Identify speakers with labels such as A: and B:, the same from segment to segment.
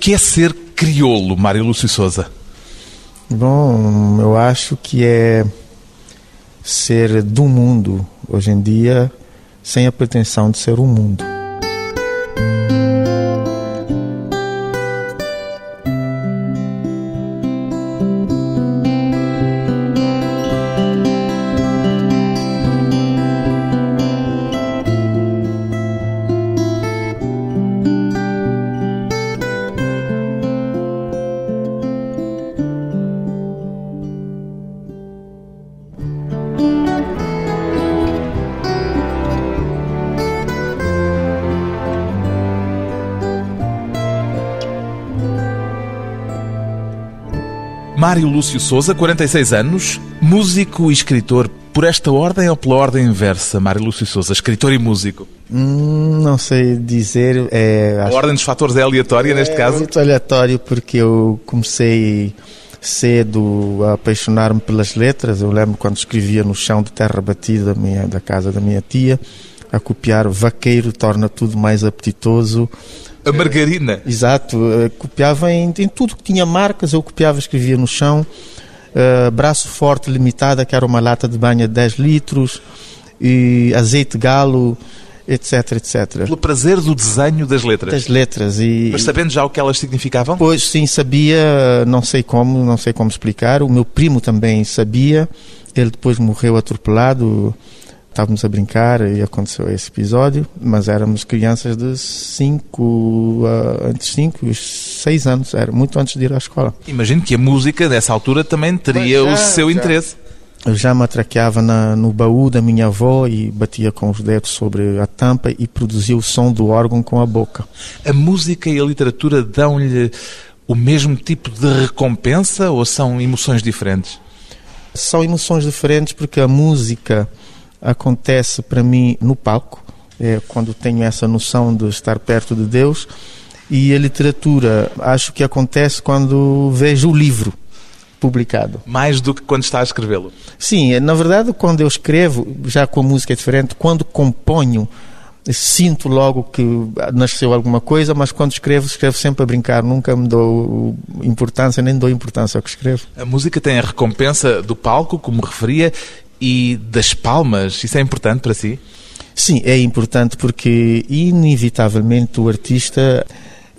A: que é ser crioulo, Mário Lúcio Souza?
B: Bom, eu acho que é ser do mundo hoje em dia sem a pretensão de ser o mundo.
A: Mário Lúcio Souza, 46 anos, músico e escritor. Por esta ordem ou pela ordem inversa, Mário Lúcio Souza, escritor e músico?
B: Hum, não sei dizer. É,
A: a ordem dos fatores é aleatória
B: é,
A: neste caso?
B: É muito aleatório porque eu comecei cedo a apaixonar-me pelas letras. Eu lembro quando escrevia no chão de terra batida da, minha, da casa da minha tia, a copiar vaqueiro torna tudo mais apetitoso.
A: A margarina.
B: Exato, uh, copiava em, em, tudo que tinha marcas, eu copiava, escrevia no chão. Uh, braço forte limitada, que era uma lata de banha de 10 litros, e azeite galo, etc, etc.
A: Pelo prazer do desenho das letras.
B: Das letras e
A: Mas sabendo já o que elas significavam?
B: Pois sim, sabia, não sei como, não sei como explicar. O meu primo também sabia. Ele depois morreu atropelado estávamos a brincar e aconteceu esse episódio, mas éramos crianças de 5, antes de 5, 6 anos, era muito antes de ir à escola.
A: Imagino que a música nessa altura também teria já, o seu já. interesse.
B: Eu já me atraqueava na, no baú da minha avó e batia com os dedos sobre a tampa e produzia o som do órgão com a boca.
A: A música e a literatura dão-lhe o mesmo tipo de recompensa ou são emoções diferentes?
B: São emoções diferentes porque a música acontece para mim no palco, é quando tenho essa noção de estar perto de Deus, e a literatura acho que acontece quando vejo o livro publicado.
A: Mais do que quando está a escrevê-lo?
B: Sim, na verdade, quando eu escrevo, já com a música é diferente, quando componho, sinto logo que nasceu alguma coisa, mas quando escrevo, escrevo sempre a brincar, nunca me dou importância, nem dou importância ao que escrevo.
A: A música tem a recompensa do palco, como referia, e das palmas. Isso é importante para si?
B: Sim, é importante porque, inevitavelmente, o artista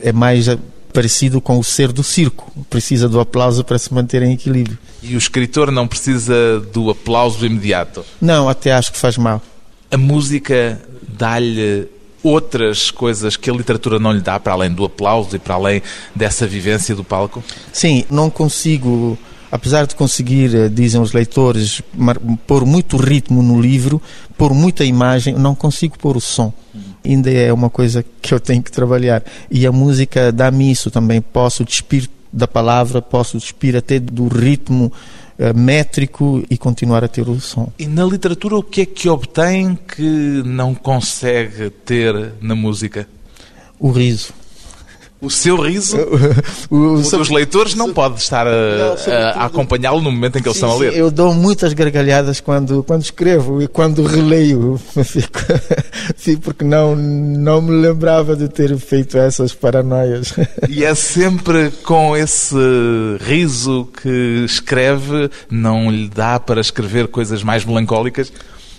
B: é mais parecido com o ser do circo. Precisa do aplauso para se manter em equilíbrio.
A: E o escritor não precisa do aplauso imediato?
B: Não, até acho que faz mal.
A: A música dá-lhe outras coisas que a literatura não lhe dá, para além do aplauso e para além dessa vivência do palco?
B: Sim, não consigo apesar de conseguir, eh, dizem os leitores, pôr muito ritmo no livro, pôr muita imagem, não consigo pôr o som. Ainda é uma coisa que eu tenho que trabalhar. E a música dá-me isso também. Posso despir da palavra, posso despir até do ritmo uh, métrico e continuar a ter o som.
A: E na literatura, o que é que obtém que não consegue ter na música?
B: O riso.
A: O seu riso, o, o, o dos leitores não pode estar a, a, acompanhá-lo no momento em que sim, eles estão a ler.
B: Eu dou muitas gargalhadas quando, quando escrevo e quando releio, fico, fico porque não, não me lembrava de ter feito essas paranoias.
A: E é sempre com esse riso que escreve, não lhe dá para escrever coisas mais melancólicas?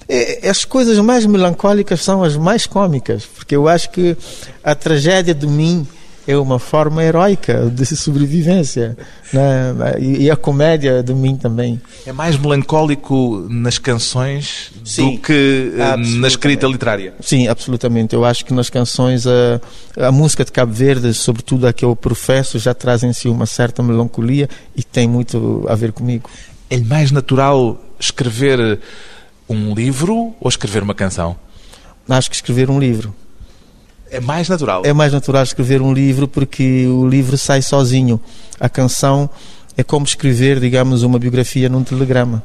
B: É, as coisas mais melancólicas são as mais cômicas, porque eu acho que a tragédia de mim é uma forma heroica de sobrevivência. Né? E, a comédia de mim também.
A: É mais melancólico nas canções Sim, do que eh, na escrita literária?
B: Sim, absolutamente. Eu acho que nas canções a, a música de Cabo Verde, sobretudo a que eu professo, já traz em si uma certa melancolia e tem muito a ver comigo.
A: É mais natural escrever um livro ou escrever uma canção?
B: Acho que escrever um livro.
A: É mais natural.
B: É mais natural escrever um livro porque o livro sai sozinho. A canção é como escrever, digamos, uma biografia num telegrama.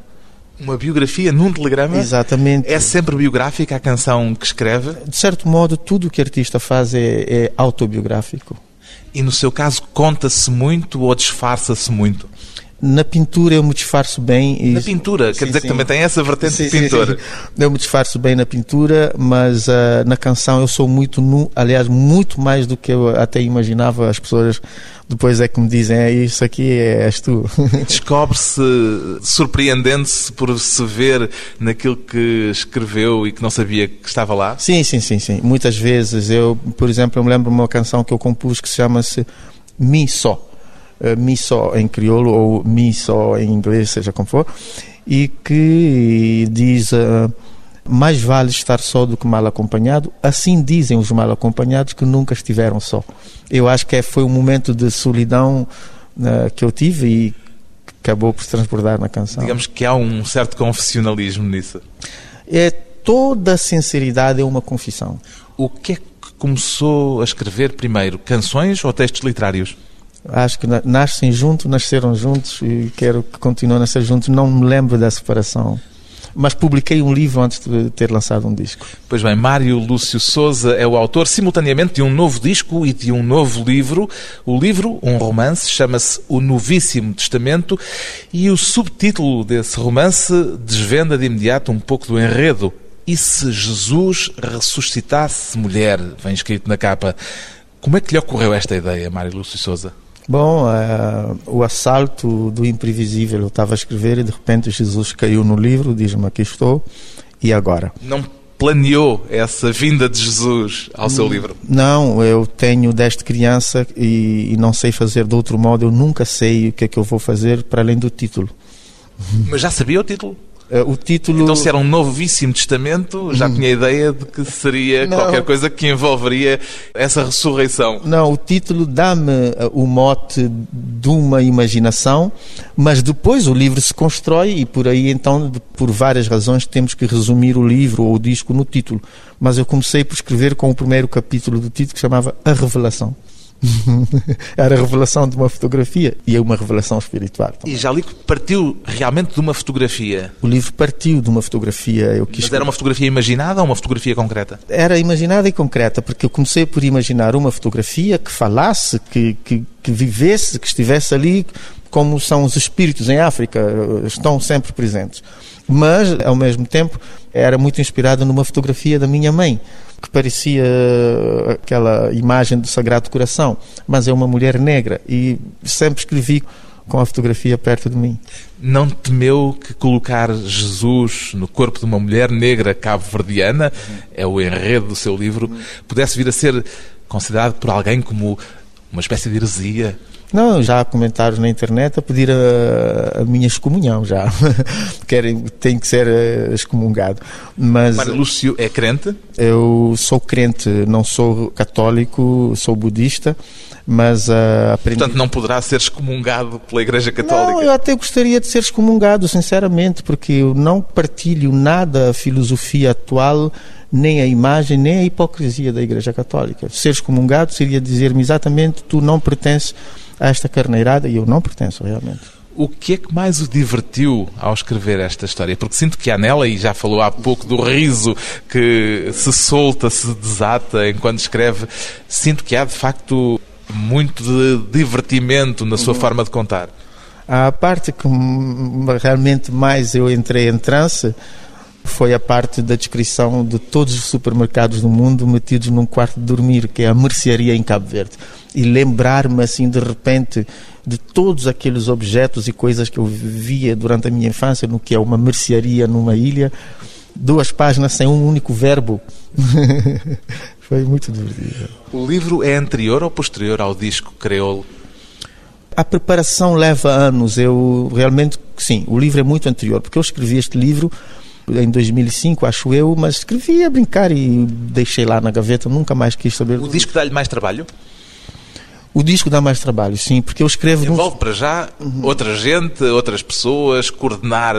A: Uma biografia num telegrama?
B: Exatamente.
A: É sempre biográfica a canção que escreve?
B: De certo modo, tudo o que o artista faz é, é autobiográfico.
A: E no seu caso, conta-se muito ou disfarça-se muito?
B: Na pintura eu me disfarço bem.
A: E... Na pintura? Quer sim, dizer sim. que também tem essa vertente sim, de pintor?
B: Eu me disfarço bem na pintura, mas uh, na canção eu sou muito nu, aliás, muito mais do que eu até imaginava. As pessoas depois é que me dizem, é isso aqui és tu.
A: Descobre-se, surpreendendo-se por se ver naquilo que escreveu e que não sabia que estava lá?
B: Sim, sim, sim, sim. Muitas vezes. Eu, por exemplo, eu me lembro de uma canção que eu compus que se chama-se Mi Só mi só em crioulo ou mi só em inglês, seja como for, e que diz uh, mais vale estar só do que mal acompanhado. Assim dizem os mal acompanhados que nunca estiveram só. Eu acho que é, foi um momento de solidão uh, que eu tive e acabou por se transbordar na canção.
A: Digamos que há um certo confessionalismo nisso.
B: É toda a sinceridade é uma confissão.
A: O que é que começou a escrever primeiro, canções ou textos literários?
B: Acho que nascem juntos, nasceram juntos e quero que continuem a nascer juntos. Não me lembro da separação. Mas publiquei um livro antes de ter lançado um disco.
A: Pois bem, Mário Lúcio Souza é o autor simultaneamente de um novo disco e de um novo livro. O livro, um romance, chama-se O Novíssimo Testamento e o subtítulo desse romance desvenda de imediato um pouco do enredo. E se Jesus ressuscitasse mulher? Vem escrito na capa. Como é que lhe ocorreu esta ideia, Mário Lúcio Souza?
B: Bom, uh, o assalto do imprevisível, eu estava a escrever e de repente Jesus caiu no livro, diz-me aqui estou, e agora?
A: Não planeou essa vinda de Jesus ao seu livro?
B: Não, eu tenho desde criança e, e não sei fazer de outro modo, eu nunca sei o que é que eu vou fazer para além do título.
A: Mas já sabia o título?
B: Uh, o título...
A: Então, se era um novíssimo testamento, já hum. tinha ideia de que seria não. qualquer coisa que envolveria essa ressurreição.
B: Não, o título dá-me uh, o mote de uma imaginação, mas depois o livro se constrói e por aí, então, por várias razões, temos que resumir o livro ou o disco no título. Mas eu comecei por escrever com o primeiro capítulo do título que chamava A Revelação. Era a revelação de uma fotografia e é uma revelação espiritual.
A: Também. E já li que partiu realmente de uma fotografia.
B: O livro partiu de uma fotografia. Eu quis...
A: Mas era uma fotografia imaginada ou uma fotografia concreta?
B: Era imaginada e concreta, porque eu comecei por imaginar uma fotografia que falasse, que, que, que vivesse, que estivesse ali, como são os espíritos em África, estão sempre presentes. Mas, ao mesmo tempo, era muito inspirado numa fotografia da minha mãe que parecia aquela imagem do Sagrado Coração, mas é uma mulher negra e sempre escrevi com a fotografia perto de mim.
A: Não temeu que colocar Jesus no corpo de uma mulher negra cabo-verdiana, é o enredo do seu livro, pudesse vir a ser considerado por alguém como uma espécie de heresia?
B: Não, já há comentários na internet a pedir a, a minha excomunhão, já. Querem, tem que ser eh, excomungado. Mas,
A: Mário Lúcio é crente?
B: Eu sou crente, não sou católico, sou budista, mas uh,
A: aprendi... Portanto, não poderá ser excomungado pela Igreja Católica?
B: Não, eu até gostaria de ser excomungado, sinceramente, porque eu não partilho nada a filosofia atual nem a imagem, nem a hipocrisia da Igreja Católica. Ser excomungado seria dizer-me exatamente tu não pertences a esta carneirada e eu não pertenço realmente.
A: O que é que mais o divertiu ao escrever esta história? Porque sinto que há nela, e já falou há pouco do riso que se solta, se desata enquanto escreve, sinto que há de facto muito de divertimento na sua uhum. forma de contar.
B: A parte que realmente mais eu entrei em transe foi a parte da descrição de todos os supermercados do mundo metidos num quarto de dormir, que é a mercearia em Cabo Verde e lembrar-me assim de repente de todos aqueles objetos e coisas que eu via durante a minha infância no que é uma mercearia numa ilha, duas páginas sem um único verbo. Foi muito divertido.
A: O livro é anterior ou posterior ao disco Creole?
B: A preparação leva anos. Eu realmente, sim, o livro é muito anterior, porque eu escrevi este livro em 2005, acho eu, mas escrevi a brincar e deixei lá na gaveta, nunca mais quis saber.
A: O disco dá-lhe mais trabalho?
B: O disco dá mais trabalho, sim, porque eu escrevo...
A: Envolve num... para já outra gente, outras pessoas, coordenar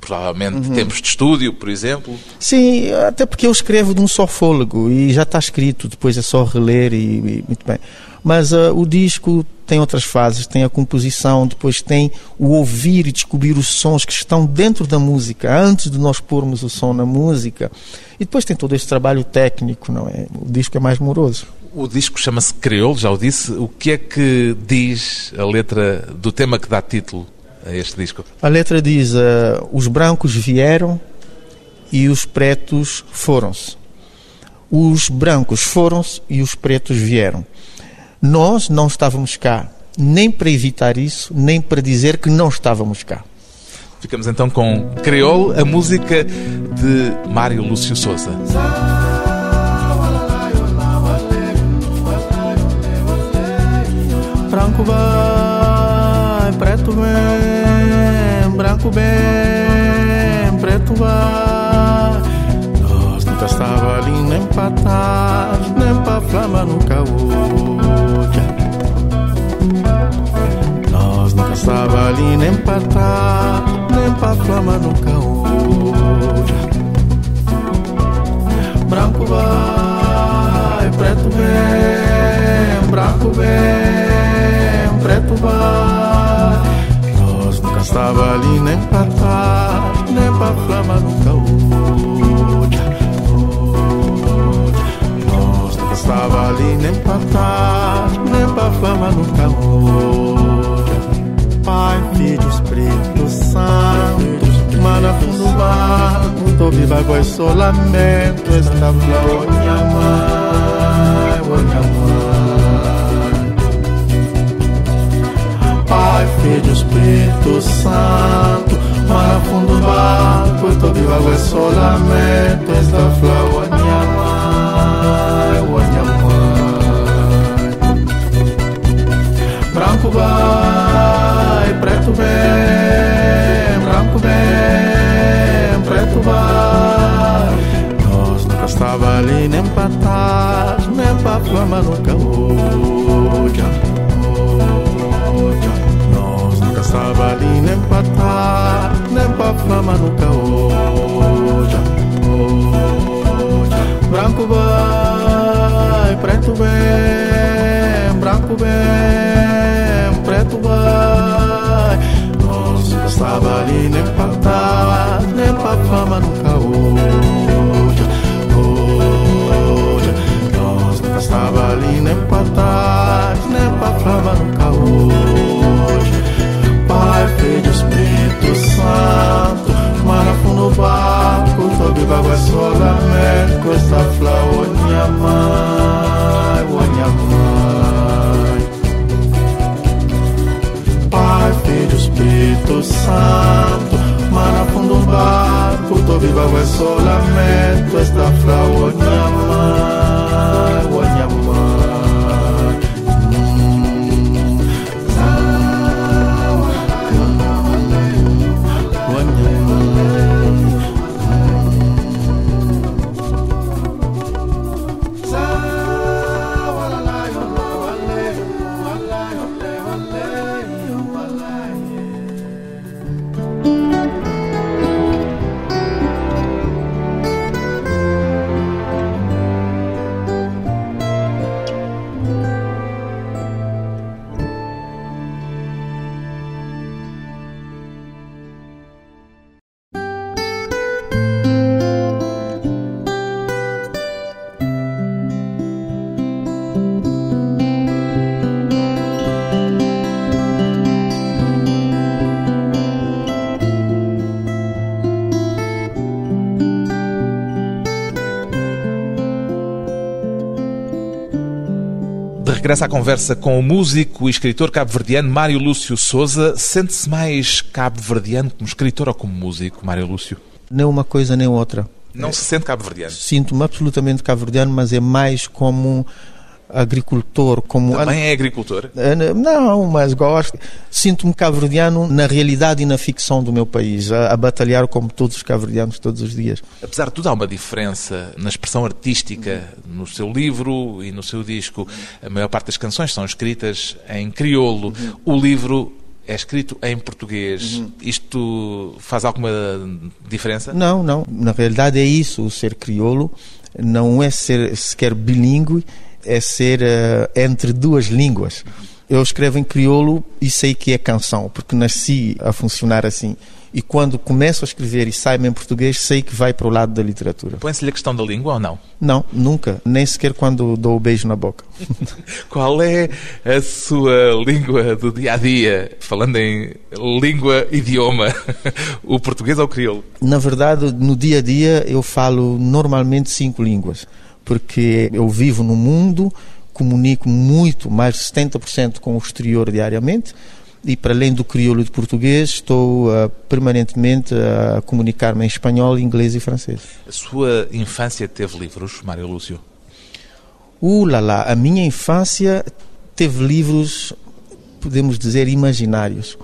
A: provavelmente uhum. tempos de estúdio, por exemplo.
B: Sim, até porque eu escrevo de um só fôlego e já está escrito, depois é só reler e, e muito bem. Mas uh, o disco tem outras fases, tem a composição, depois tem o ouvir e descobrir os sons que estão dentro da música, antes de nós pormos o som na música. E depois tem todo este trabalho técnico, não é? O disco é mais moroso.
A: O disco chama-se Creole, já o disse. O que é que diz a letra do tema que dá título a este disco?
B: A letra diz: uh, Os brancos vieram e os pretos foram-se. Os brancos foram-se e os pretos vieram. Nós não estávamos cá, nem para evitar isso, nem para dizer que não estávamos cá.
A: Ficamos então com Creole, a música de Mário Lúcio Souza.
B: Branco vai, preto vem, branco bem, preto vai. Nós nunca estava ali nem para trás, nem para flama no caô. Nós nunca estava ali nem para trás, nem para flama no caô. Branco vai, preto vem, branco vem, vai. Nós nunca estava ali nem para trás, nem para flama no caô. Nós nunca estava ali nem para trás, nem para flama no caô. Pai, Filho, Espírito Santo, mana fundo mar, muito viva com solamento, esta flor, minha mãe, oh, minha mãe. Pai, Filho, Espírito Santo, mana fundo mar, muito viva com solamento, esta flor, minha mãe. Branco vai, preto vem, branco vem, preto vai. Nós nunca estava ali nem para trás, nem para flama no caúja. Nem para flama no caúja. Branco vai, preto vem, branco vem, preto vai. Nós nunca estava ali nem para trás, nem para fama no caúja. Nós nunca estava ali nem para trás, nem para fama no caúja. É solamento, esta oh, minha mãe. Pai, Filho, Espírito Santo, Mana fundo barco, tô viva é solamento, esta flor, minha
A: De regresso à conversa com o músico e escritor cabo-verdiano Mário Lúcio Souza. Sente-se mais cabo-verdiano como escritor ou como músico, Mário Lúcio?
B: Nem uma coisa nem outra.
A: Não se sente cabo-verdiano?
B: Sinto-me absolutamente cabo-verdiano, mas é mais como agricultor, como
A: Também é agricultor?
B: Não, mas gosto. Sinto-me cabo-verdiano na realidade e na ficção do meu país, a, a batalhar como todos os cabo-verdianos todos os dias.
A: Apesar de tudo, há uma diferença na expressão artística no seu livro e no seu disco. A maior parte das canções são escritas em crioulo. O livro é escrito em português. Isto faz alguma diferença?
B: Não, não. Na realidade é isso, o ser crioulo não é ser sequer bilíngue, é ser eh, entre duas línguas. Eu escrevo em crioulo e sei que é canção, porque nasci a funcionar assim. E quando começo a escrever e sai-me em português, sei que vai para o lado da literatura.
A: Põe-se-lhe a questão da língua ou não?
B: Não, nunca. Nem sequer quando dou o beijo na boca.
A: Qual é a sua língua do dia a dia? Falando em língua, idioma, o português ou o crioulo?
B: Na verdade, no dia a dia, eu falo normalmente cinco línguas, porque eu vivo no mundo, comunico muito, mais de 70% com o exterior diariamente e para além do crioulo de português, estou uh, permanentemente a comunicar-me em espanhol, inglês e francês.
A: A sua infância teve livros, Mário Lúcio?
B: Uh, lá, lá. A minha infância teve livros, podemos dizer, imaginários.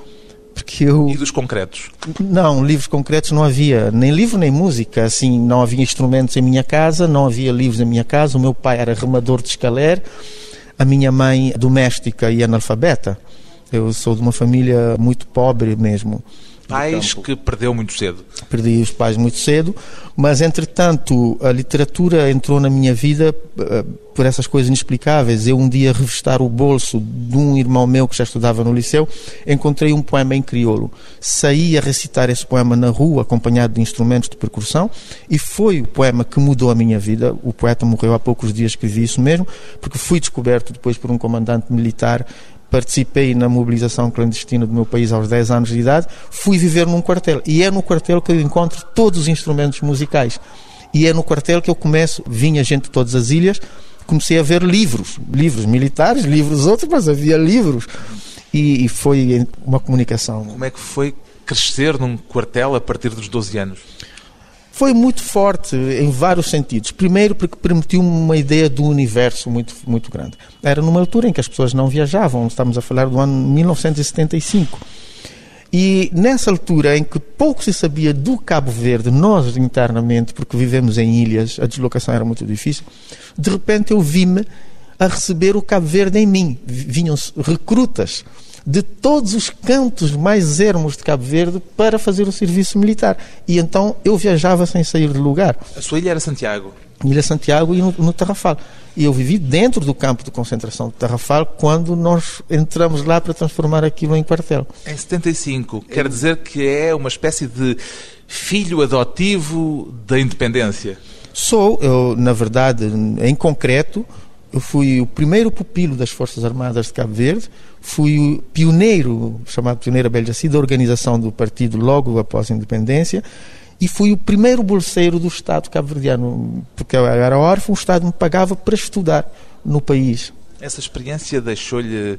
A: Porque eu... E dos concretos?
B: Não, livros concretos não havia, nem livro nem música. Assim, não havia instrumentos em minha casa, não havia livros em minha casa. O meu pai era remador de escaler, a minha mãe doméstica e analfabeta. Eu sou de uma família muito pobre mesmo.
A: Pais que perdeu muito cedo.
B: Perdi os pais muito cedo, mas entretanto a literatura entrou na minha vida uh, por essas coisas inexplicáveis. Eu um dia revistar o bolso de um irmão meu que já estudava no liceu, encontrei um poema em crioulo. Saí a recitar esse poema na rua, acompanhado de instrumentos de percussão, e foi o poema que mudou a minha vida. O poeta morreu há poucos dias, escrevi isso mesmo, porque fui descoberto depois por um comandante militar participei na mobilização clandestina do meu país aos 10 anos de idade, fui viver num quartel. E é no quartel que eu encontro todos os instrumentos musicais. E é no quartel que eu começo, vinha gente de todas as ilhas, comecei a ver livros, livros militares, livros outros, mas havia livros. E, e foi uma comunicação.
A: Como é que foi crescer num quartel a partir dos 12 anos?
B: Foi muito forte em vários sentidos. Primeiro, porque permitiu uma ideia do universo muito, muito grande. Era numa altura em que as pessoas não viajavam, estamos a falar do ano 1975. E nessa altura em que pouco se sabia do Cabo Verde, nós internamente, porque vivemos em ilhas, a deslocação era muito difícil, de repente eu vi-me a receber o Cabo Verde em mim. Vinham recrutas de todos os cantos mais ermos de Cabo Verde para fazer o serviço militar. E então eu viajava sem sair de lugar.
A: A sua ilha era Santiago?
B: Ilha Santiago e no, no Tarrafal. E eu vivi dentro do campo de concentração do Tarrafal quando nós entramos lá para transformar aquilo em quartel.
A: Em 75, quer dizer que é uma espécie de filho adotivo da independência?
B: Sou, eu, na verdade, em concreto, eu fui o primeiro pupilo das Forças Armadas de Cabo Verde, fui o pioneiro, chamado pioneiro Abeljaci, da organização do partido logo após a independência, e fui o primeiro bolseiro do Estado cabo-verdiano, porque eu era órfão, o Estado me pagava para estudar no país.
A: Essa experiência deixou-lhe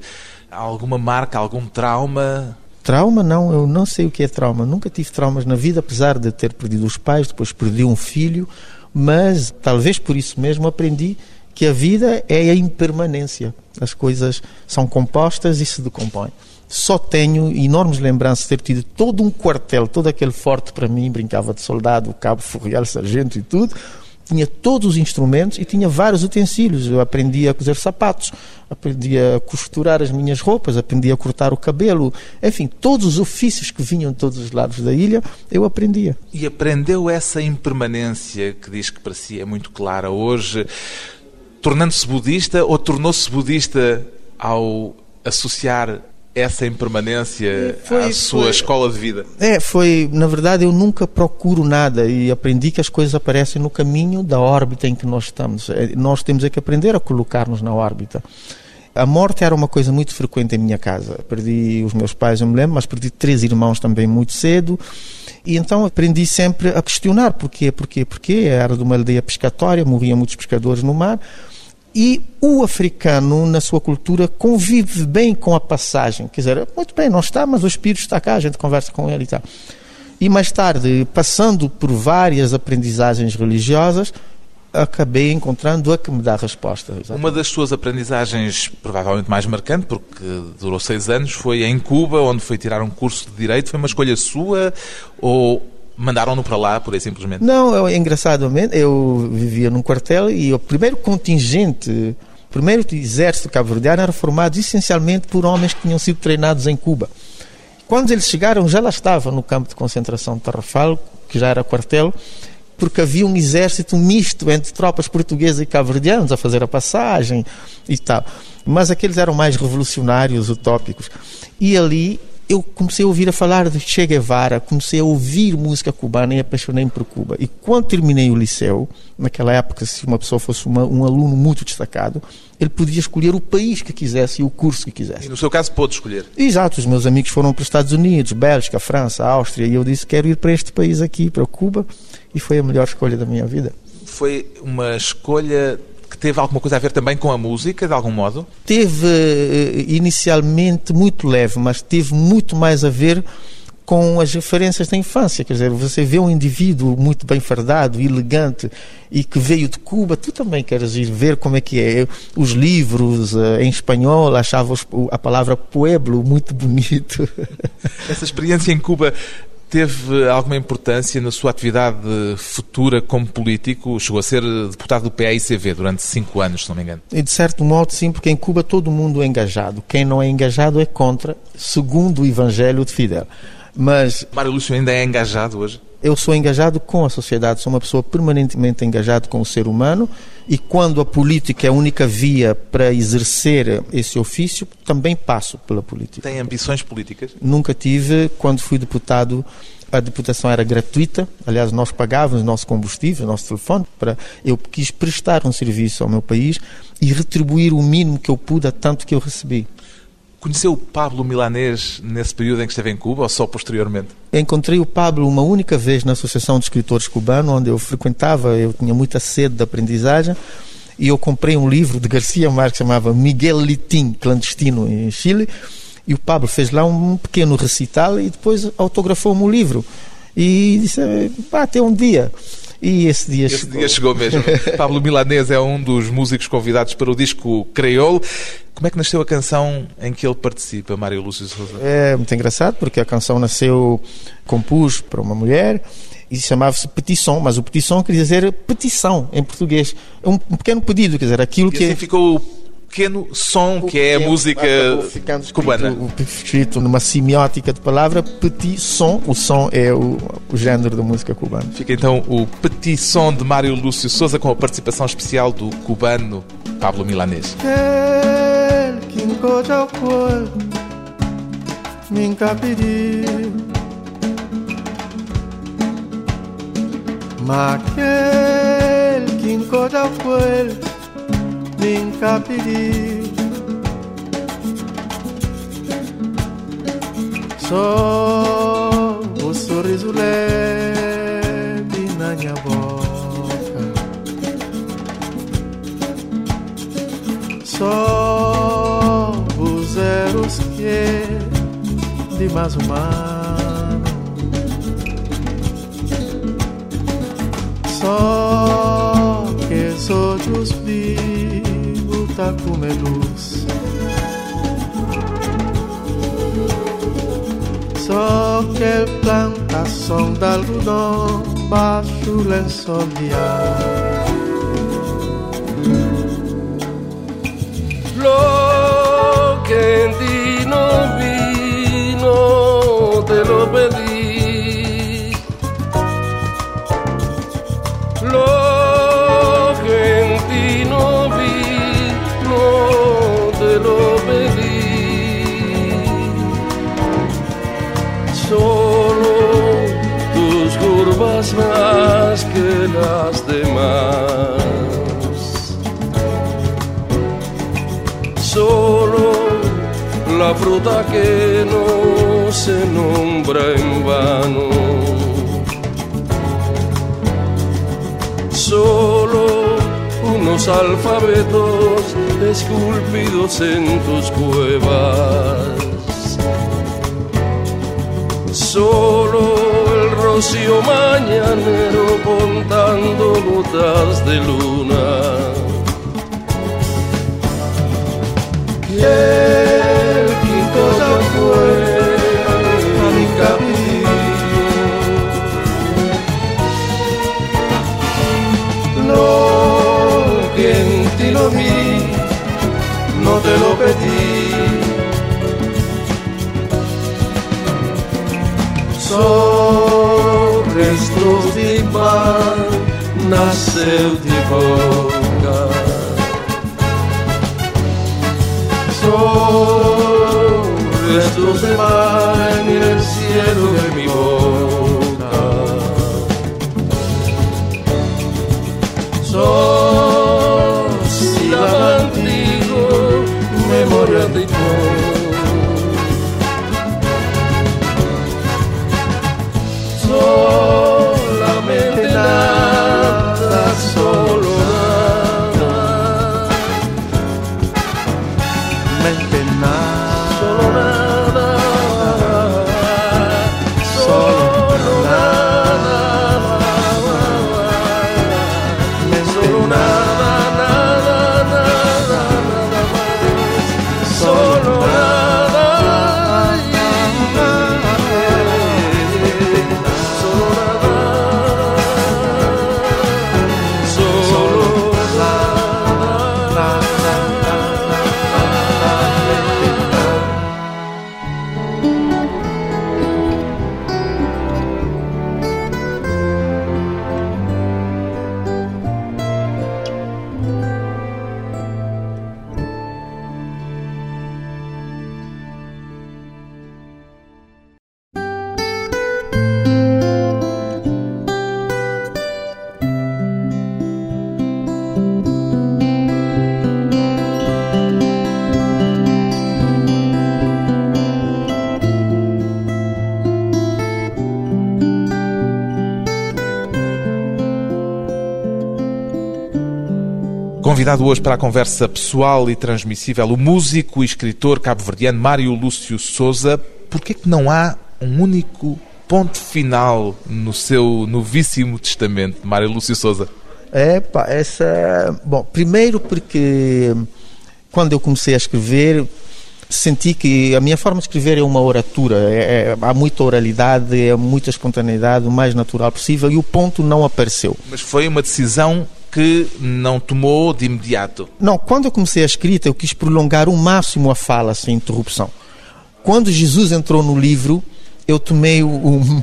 A: alguma marca, algum trauma?
B: Trauma não, eu não sei o que é trauma. Nunca tive traumas na vida, apesar de ter perdido os pais, depois perdi um filho, mas talvez por isso mesmo aprendi que a vida é a impermanência. As coisas são compostas e se decompõem. Só tenho enormes lembranças de ter tido todo um quartel, todo aquele forte para mim, brincava de soldado, cabo, furrial, sargento e tudo. Tinha todos os instrumentos e tinha vários utensílios. Eu aprendi a cozer sapatos, aprendi a costurar as minhas roupas, aprendi a cortar o cabelo. Enfim, todos os ofícios que vinham de todos os lados da ilha, eu aprendia.
A: E aprendeu essa impermanência que diz que para si é muito clara hoje tornando-se budista ou tornou-se budista ao associar essa impermanência foi, à sua foi, escola de vida?
B: É, foi, na verdade, eu nunca procuro nada e aprendi que as coisas aparecem no caminho da órbita em que nós estamos. É, nós temos é que aprender a colocar-nos na órbita. A morte era uma coisa muito frequente em minha casa. Perdi os meus pais, eu me lembro, mas perdi três irmãos também muito cedo. E então aprendi sempre a questionar porquê, porquê, porquê. Era de uma aldeia pescatória, morriam muitos pescadores no mar. E o africano, na sua cultura, convive bem com a passagem. Quer dizer, muito bem, não está, mas o espírito está cá, a gente conversa com ele e tal. E mais tarde, passando por várias aprendizagens religiosas, acabei encontrando a que me dá a resposta.
A: Exatamente. Uma das suas aprendizagens, provavelmente mais marcante, porque durou seis anos, foi em Cuba, onde foi tirar um curso de Direito. Foi uma escolha sua ou mandaram-no para lá, por aí simplesmente?
B: Não, é engraçadamente, eu vivia num quartel e o primeiro contingente, o primeiro exército cabo-verdiano era formado essencialmente por homens que tinham sido treinados em Cuba. Quando eles chegaram, já lá estava no campo de concentração de Tarrafal, que já era quartel, porque havia um exército misto entre tropas portuguesas e cabo-verdianos a fazer a passagem e tal. Mas aqueles eram mais revolucionários, utópicos. E ali eu comecei a ouvir a falar de Che Guevara, comecei a ouvir música cubana e apaixonei-me por Cuba. E quando terminei o liceu, naquela época, se uma pessoa fosse uma, um aluno muito destacado, ele podia escolher o país que quisesse e o curso que quisesse.
A: E no seu caso, pôde escolher?
B: Exato, os meus amigos foram para os Estados Unidos, Bélgica, França, Áustria, e eu disse: quero ir para este país aqui, para Cuba, e foi a melhor escolha da minha vida.
A: Foi uma escolha teve alguma coisa a ver também com a música, de algum modo?
B: Teve eh, inicialmente muito leve, mas teve muito mais a ver com as referências da infância. Quer dizer, você vê um indivíduo muito bem fardado, elegante e que veio de Cuba, tu também queres ir ver como é que é. Os livros eh, em espanhol, achava a palavra pueblo muito bonito.
A: Essa experiência em Cuba teve alguma importância na sua atividade futura como político? Chegou a ser deputado do PAICV durante cinco anos, se não me engano.
B: E de certo modo, sim, porque em Cuba todo mundo é engajado. Quem não é engajado é contra, segundo o Evangelho de Fidel. Mas.
A: Mário Lúcio ainda é engajado hoje?
B: Eu sou engajado com a sociedade, sou uma pessoa permanentemente engajada com o ser humano e quando a política é a única via para exercer esse ofício, também passo pela política.
A: Tem ambições políticas?
B: Nunca tive. Quando fui deputado, a deputação era gratuita. Aliás, nós pagávamos nosso combustível, nosso telefone. Para eu quis prestar um serviço ao meu país e retribuir o mínimo que eu pude a tanto que eu recebi.
A: Conheceu o Pablo Milanês nesse período em que esteve em Cuba ou só posteriormente?
B: Encontrei o Pablo uma única vez na Associação de Escritores Cubanos, onde eu frequentava, eu tinha muita sede de aprendizagem, e eu comprei um livro de Garcia Marques que chamava Miguel Litim, clandestino em Chile, e o Pablo fez lá um pequeno recital e depois autografou-me o livro. E disse, pá, até um dia. E esse dia
A: esse
B: chegou.
A: dia chegou mesmo. Pablo Milanês é um dos músicos convidados para o disco Creole. Como é que nasceu a canção em que ele participa, Mário Lúcio Souza?
B: É muito engraçado porque a canção nasceu, compus para uma mulher e chamava-se Petição, mas o Petição quer dizer petição em português. É um pequeno pedido, quer dizer, aquilo
A: e
B: que.
A: Assim ficou pequeno som, que é a música cubana.
B: Escrito numa semiótica de palavra, petit son, o som é o, o género da música cubana.
A: Fica então o petit son de Mário Lúcio Souza com a participação especial do cubano Pablo Milanês.
C: Maquel, pedi. Só o sorriso leve na minha boca. Só os erros que de mais humano. Só que os vivos tá com luz. Só que plantação de algodão baixo lençol de ar.
D: Lo que solo la fruta que no se nombra en vano. Solo unos alfabetos esculpidos en tus cuevas. Solo rocío mañanero contando gotas de luna.
C: El quinto fue a mi camino. Lo que en ti lo vi, no te lo pedí. De mar nasceu de boca. Só destrozos de mar en el cielo de mi boca.
B: Mente nada,
A: Convidado hoje para a conversa pessoal e transmissível, o músico e escritor cabo-verdiano Mário Lúcio Souza. Por que não há um único ponto final no seu novíssimo testamento, Mário Lúcio Souza?
B: É, pá, essa. Bom, primeiro porque quando eu comecei a escrever senti que a minha forma de escrever é uma oratura. É, é, há muita oralidade, é muita espontaneidade, o mais natural possível e o ponto não apareceu.
A: Mas foi uma decisão que não tomou de imediato.
B: Não, quando eu comecei a escrita, eu quis prolongar o máximo a fala sem interrupção. Quando Jesus entrou no livro, eu tomei um-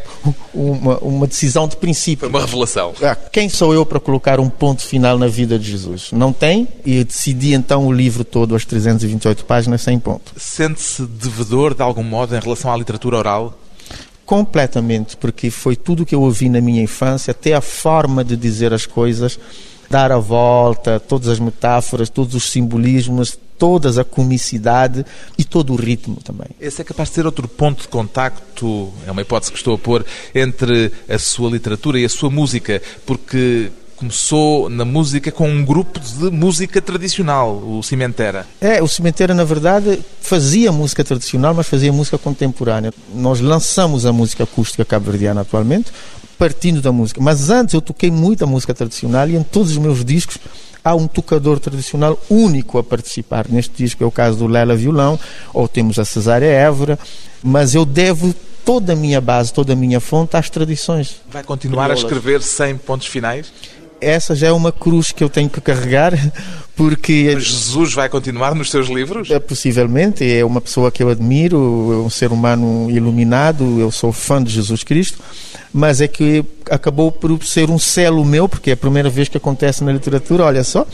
B: uma, uma decisão de princípio.
A: Uma revelação.
B: Ah, Quem sou eu para colocar um ponto final na vida de Jesus? Não tem? E eu decidi então o livro todo, as 328 páginas, sem ponto.
A: Sente-se devedor, de algum modo, em relação à literatura oral?
B: Completamente, porque foi tudo que eu ouvi na minha infância, até a forma de dizer as coisas, dar a volta, todas as metáforas, todos os simbolismos, toda a comicidade e todo o ritmo também.
A: Esse é capaz de ser outro ponto de contacto, é uma hipótese que estou a pôr, entre a sua literatura e a sua música, porque começou na música com um grupo de música tradicional, o Cimentera.
B: É, o Cemitério, na verdade, fazia música tradicional, mas fazia música contemporânea. Nós lançamos a música acústica cabo-verdiana atualmente, partindo da música. Mas antes eu toquei muita música tradicional e em todos os meus discos há um tocador tradicional único a participar. Neste disco é o caso do Lela Violão, ou temos a Cesária Évora, mas eu devo toda a minha base, toda a minha fonte às tradições.
A: Vai continuar a escrever sem pontos finais?
B: Essa já é uma cruz que eu tenho que carregar, porque
A: Mas Jesus vai continuar nos seus livros?
B: É, possivelmente, é uma pessoa que eu admiro, é um ser humano iluminado, eu sou fã de Jesus Cristo, mas é que acabou por ser um selo meu, porque é a primeira vez que acontece na literatura, olha só,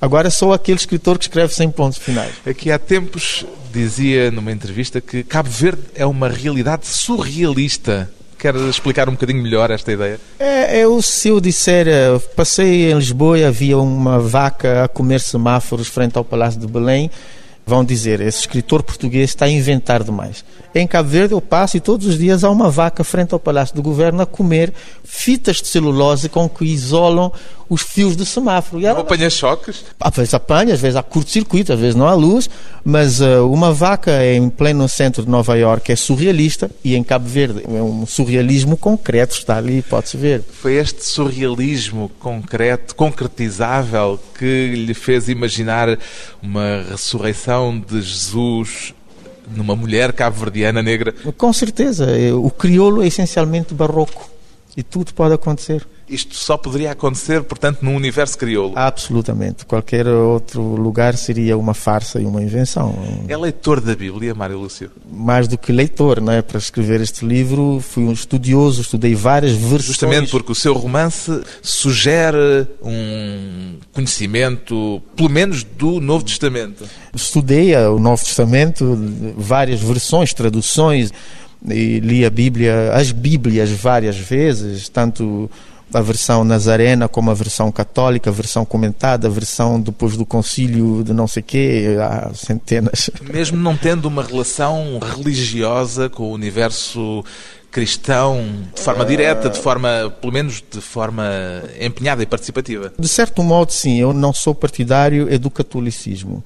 B: agora sou aquele escritor que escreve sem pontos finais.
A: Aqui há tempos dizia numa entrevista que Cabo Verde é uma realidade surrealista. Quer explicar um bocadinho melhor esta ideia?
B: É, eu, se eu disser, eh, passei em Lisboa e havia uma vaca a comer semáforos frente ao Palácio de Belém, vão dizer, esse escritor português está a inventar demais. Em Cabo Verde eu passo e todos os dias há uma vaca frente ao Palácio do Governo a comer fitas de celulose com que isolam os fios do semáforo. E
A: Não
B: ela,
A: apanha choques?
B: às vezes apanha, às vezes há curto-circuito, às vezes não há luz, mas eh, uma vaca em pleno centro de Nova Iorque é surrealista e em Cabo Verde é um surrealismo concreto, está ali, pode-se ver.
A: Foi este surrealismo concreto, concretizável, que lhe fez imaginar uma ressurreição de Jesus numa mulher cabo-verdiana negra?
B: Com certeza, eh, o crioulo é essencialmente barroco e tudo pode acontecer.
A: Isto só poderia acontecer, portanto, num universo crioulo.
B: Absolutamente. Qualquer outro lugar seria uma farsa e uma invenção.
A: É leitor da Bíblia, Mário Lúcio?
B: Mais do que leitor, não é? Para escrever este livro, fui um estudioso, estudei várias versões.
A: Justamente porque o seu romance sugere um conhecimento, pelo menos, do Novo Testamento.
B: Estudei o Novo Testamento, várias versões, traduções, e li a Bíblia, as Bíblias várias vezes, tanto a versão nazarena como a versão católica, a versão comentada, a versão depois do concílio de não sei quê, há centenas.
A: Mesmo não tendo uma relação religiosa com o universo cristão de forma direta, de forma, pelo menos de forma empenhada e participativa?
B: De certo modo, sim. Eu não sou partidário é do catolicismo.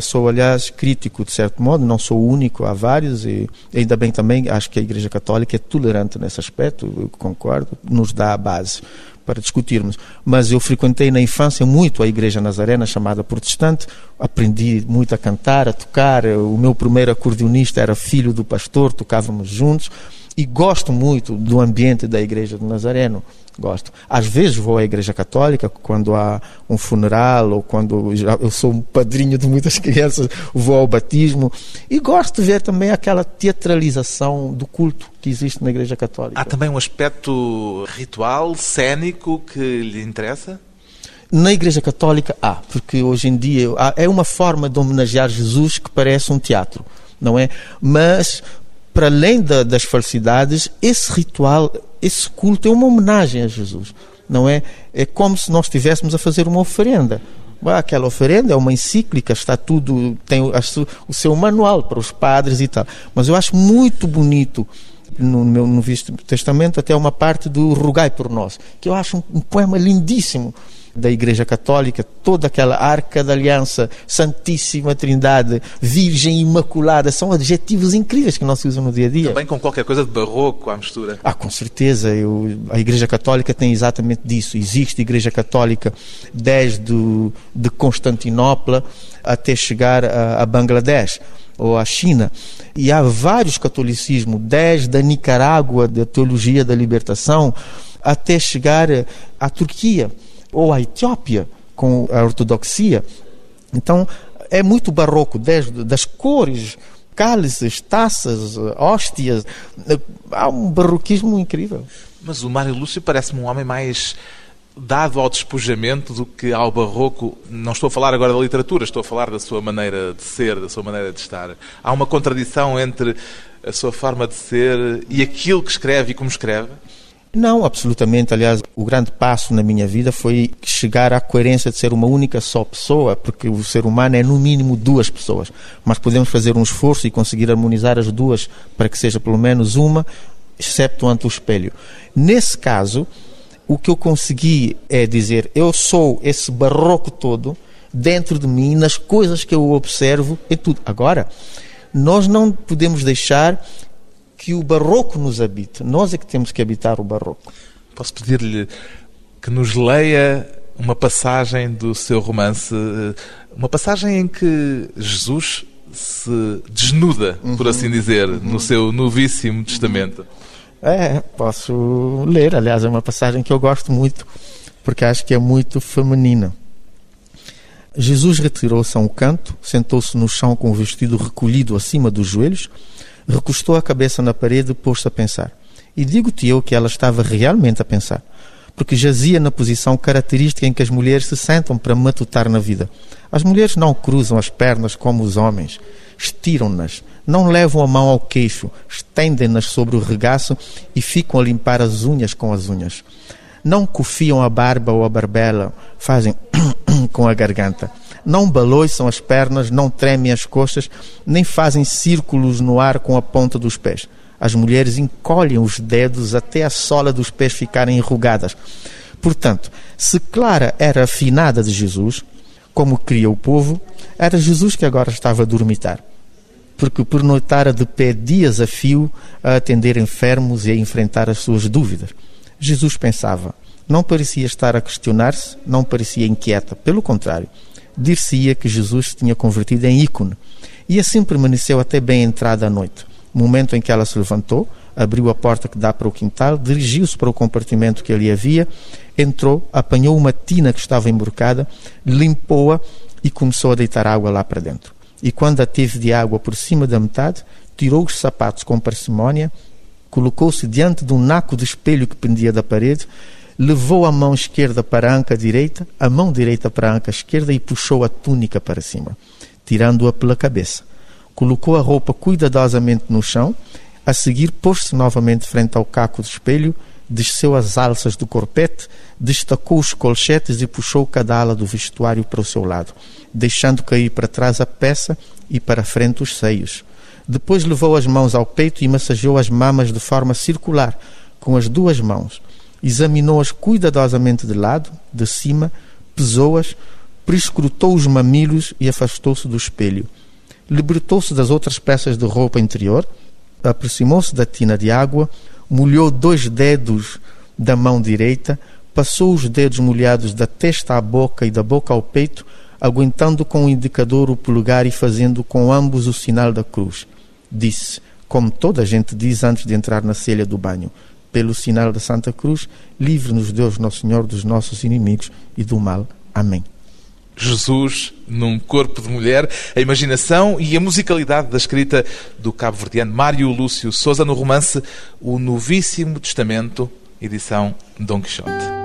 B: Sou, aliás, crítico, de certo modo, não sou o único, há vários, e ainda bem também, acho que a Igreja Católica é tolerante nesse aspecto, eu concordo, nos dá a base para discutirmos. Mas eu frequentei na infância muito a Igreja Nazarena, chamada protestante, aprendi muito a cantar, a tocar, o meu primeiro acordeonista era filho do pastor, tocávamos juntos, e gosto muito do ambiente da Igreja do Nazareno. Gosto. Às vezes vou à Igreja Católica quando há um funeral ou quando eu sou um padrinho de muitas crianças, vou ao batismo. E gosto de ver também aquela teatralização do culto que existe na Igreja Católica.
A: Há também um aspecto ritual, cênico, que lhe interessa?
B: Na Igreja Católica há, porque hoje em dia é uma forma de homenagear Jesus que parece um teatro, não é? Mas para além da, das falsidades, esse ritual, esse culto é uma homenagem a Jesus, não é? É como se nós estivéssemos a fazer uma oferenda. Aquela oferenda é uma encíclica, está tudo, tem o seu manual para os padres e tal. Mas eu acho muito bonito no meu no Novo Testamento até uma parte do Rugai por Nós, que eu acho um, um poema lindíssimo da Igreja Católica, toda aquela arca da aliança, Santíssima Trindade, Virgem Imaculada, são adjetivos incríveis que não se usam no dia a dia.
A: Também com qualquer coisa de barroco à mistura.
B: Ah, com certeza. Eu, a Igreja Católica tem exatamente disso. Existe Igreja Católica desde de Constantinopla até chegar a, a Bangladesh ou a China. E há vários catolicismos, desde a Nicarágua, da Teologia da Libertação, até chegar à Turquia ou a Etiópia com a ortodoxia. Então é muito barroco, desde das cores, cálices, taças, hóstias. Há um barroquismo incrível.
A: Mas o Mário Lúcio parece-me um homem mais dado ao despojamento do que ao barroco. Não estou a falar agora da literatura, estou a falar da sua maneira de ser, da sua maneira de estar. Há uma contradição entre a sua forma de ser e aquilo que escreve e como escreve?
B: Não, absolutamente. Aliás, o grande passo na minha vida foi chegar à coerência de ser uma única só pessoa, porque o ser humano é no mínimo duas pessoas. Mas podemos fazer um esforço e conseguir harmonizar as duas para que seja pelo menos uma, excepto ante o espelho. Nesse caso, o que eu consegui é dizer: eu sou esse barroco todo dentro de mim, nas coisas que eu observo, e tudo. Agora, nós não podemos deixar que o barroco nos habite. Nós é que temos que habitar o barroco.
A: Posso pedir-lhe que nos leia uma passagem do seu romance, uma passagem em que Jesus se desnuda, uhum. por assim dizer, uhum. no seu novíssimo testamento.
B: É, posso ler. Aliás, é uma passagem que eu gosto muito, porque acho que é muito feminina. Jesus retirou-se a um canto, sentou-se no chão com o vestido recolhido acima dos joelhos recostou a cabeça na parede e pôs-se a pensar. E digo-te eu que ela estava realmente a pensar, porque jazia na posição característica em que as mulheres se sentam para matutar na vida. As mulheres não cruzam as pernas como os homens, estiram-nas, não levam a mão ao queixo, estendem-nas sobre o regaço e ficam a limpar as unhas com as unhas. Não cofiam a barba ou a barbela, fazem com a garganta não baloiçam as pernas, não tremem as coxas, nem fazem círculos no ar com a ponta dos pés. As mulheres encolhem os dedos até a sola dos pés ficarem enrugadas. Portanto, se Clara era afinada de Jesus, como cria o povo, era Jesus que agora estava a dormitar. Porque pernoitara de pé dias a fio a atender enfermos e a enfrentar as suas dúvidas. Jesus pensava, não parecia estar a questionar-se, não parecia inquieta, pelo contrário, dir-se-ia que Jesus se tinha convertido em ícone. E assim permaneceu até bem entrada a noite, momento em que ela se levantou, abriu a porta que dá para o quintal, dirigiu-se para o compartimento que ali havia, entrou, apanhou uma tina que estava emborcada, limpou-a e começou a deitar água lá para dentro. E quando a teve de água por cima da metade, tirou os sapatos com parcimónia, colocou-se diante de um naco de espelho que pendia da parede, levou a mão esquerda para a anca direita, a mão direita para a anca esquerda e puxou a túnica para cima, tirando-a pela cabeça. Colocou a roupa cuidadosamente no chão, a seguir pôs-se novamente frente ao caco do espelho, desceu as alças do corpete, destacou os colchetes e puxou cada ala do vestuário para o seu lado, deixando cair para trás a peça e para frente os seios. Depois levou as mãos ao peito e massageou as mamas de forma circular, com as duas mãos examinou-as cuidadosamente de lado, de cima, pesou-as, prescrutou os mamilos e afastou-se do espelho. Libertou-se das outras peças de roupa interior, aproximou-se da tina de água, molhou dois dedos da mão direita, passou os dedos molhados da testa à boca e da boca ao peito, aguentando com o indicador o polegar e fazendo com ambos o sinal da cruz. Disse, como toda a gente diz antes de entrar na celha do banho: pelo sinal da Santa Cruz, livre-nos Deus Nosso Senhor dos nossos inimigos e do mal. Amém.
A: Jesus num corpo de mulher, a imaginação e a musicalidade da escrita do cabo-verdiano Mário Lúcio Souza no romance O Novíssimo Testamento, edição Dom Quixote.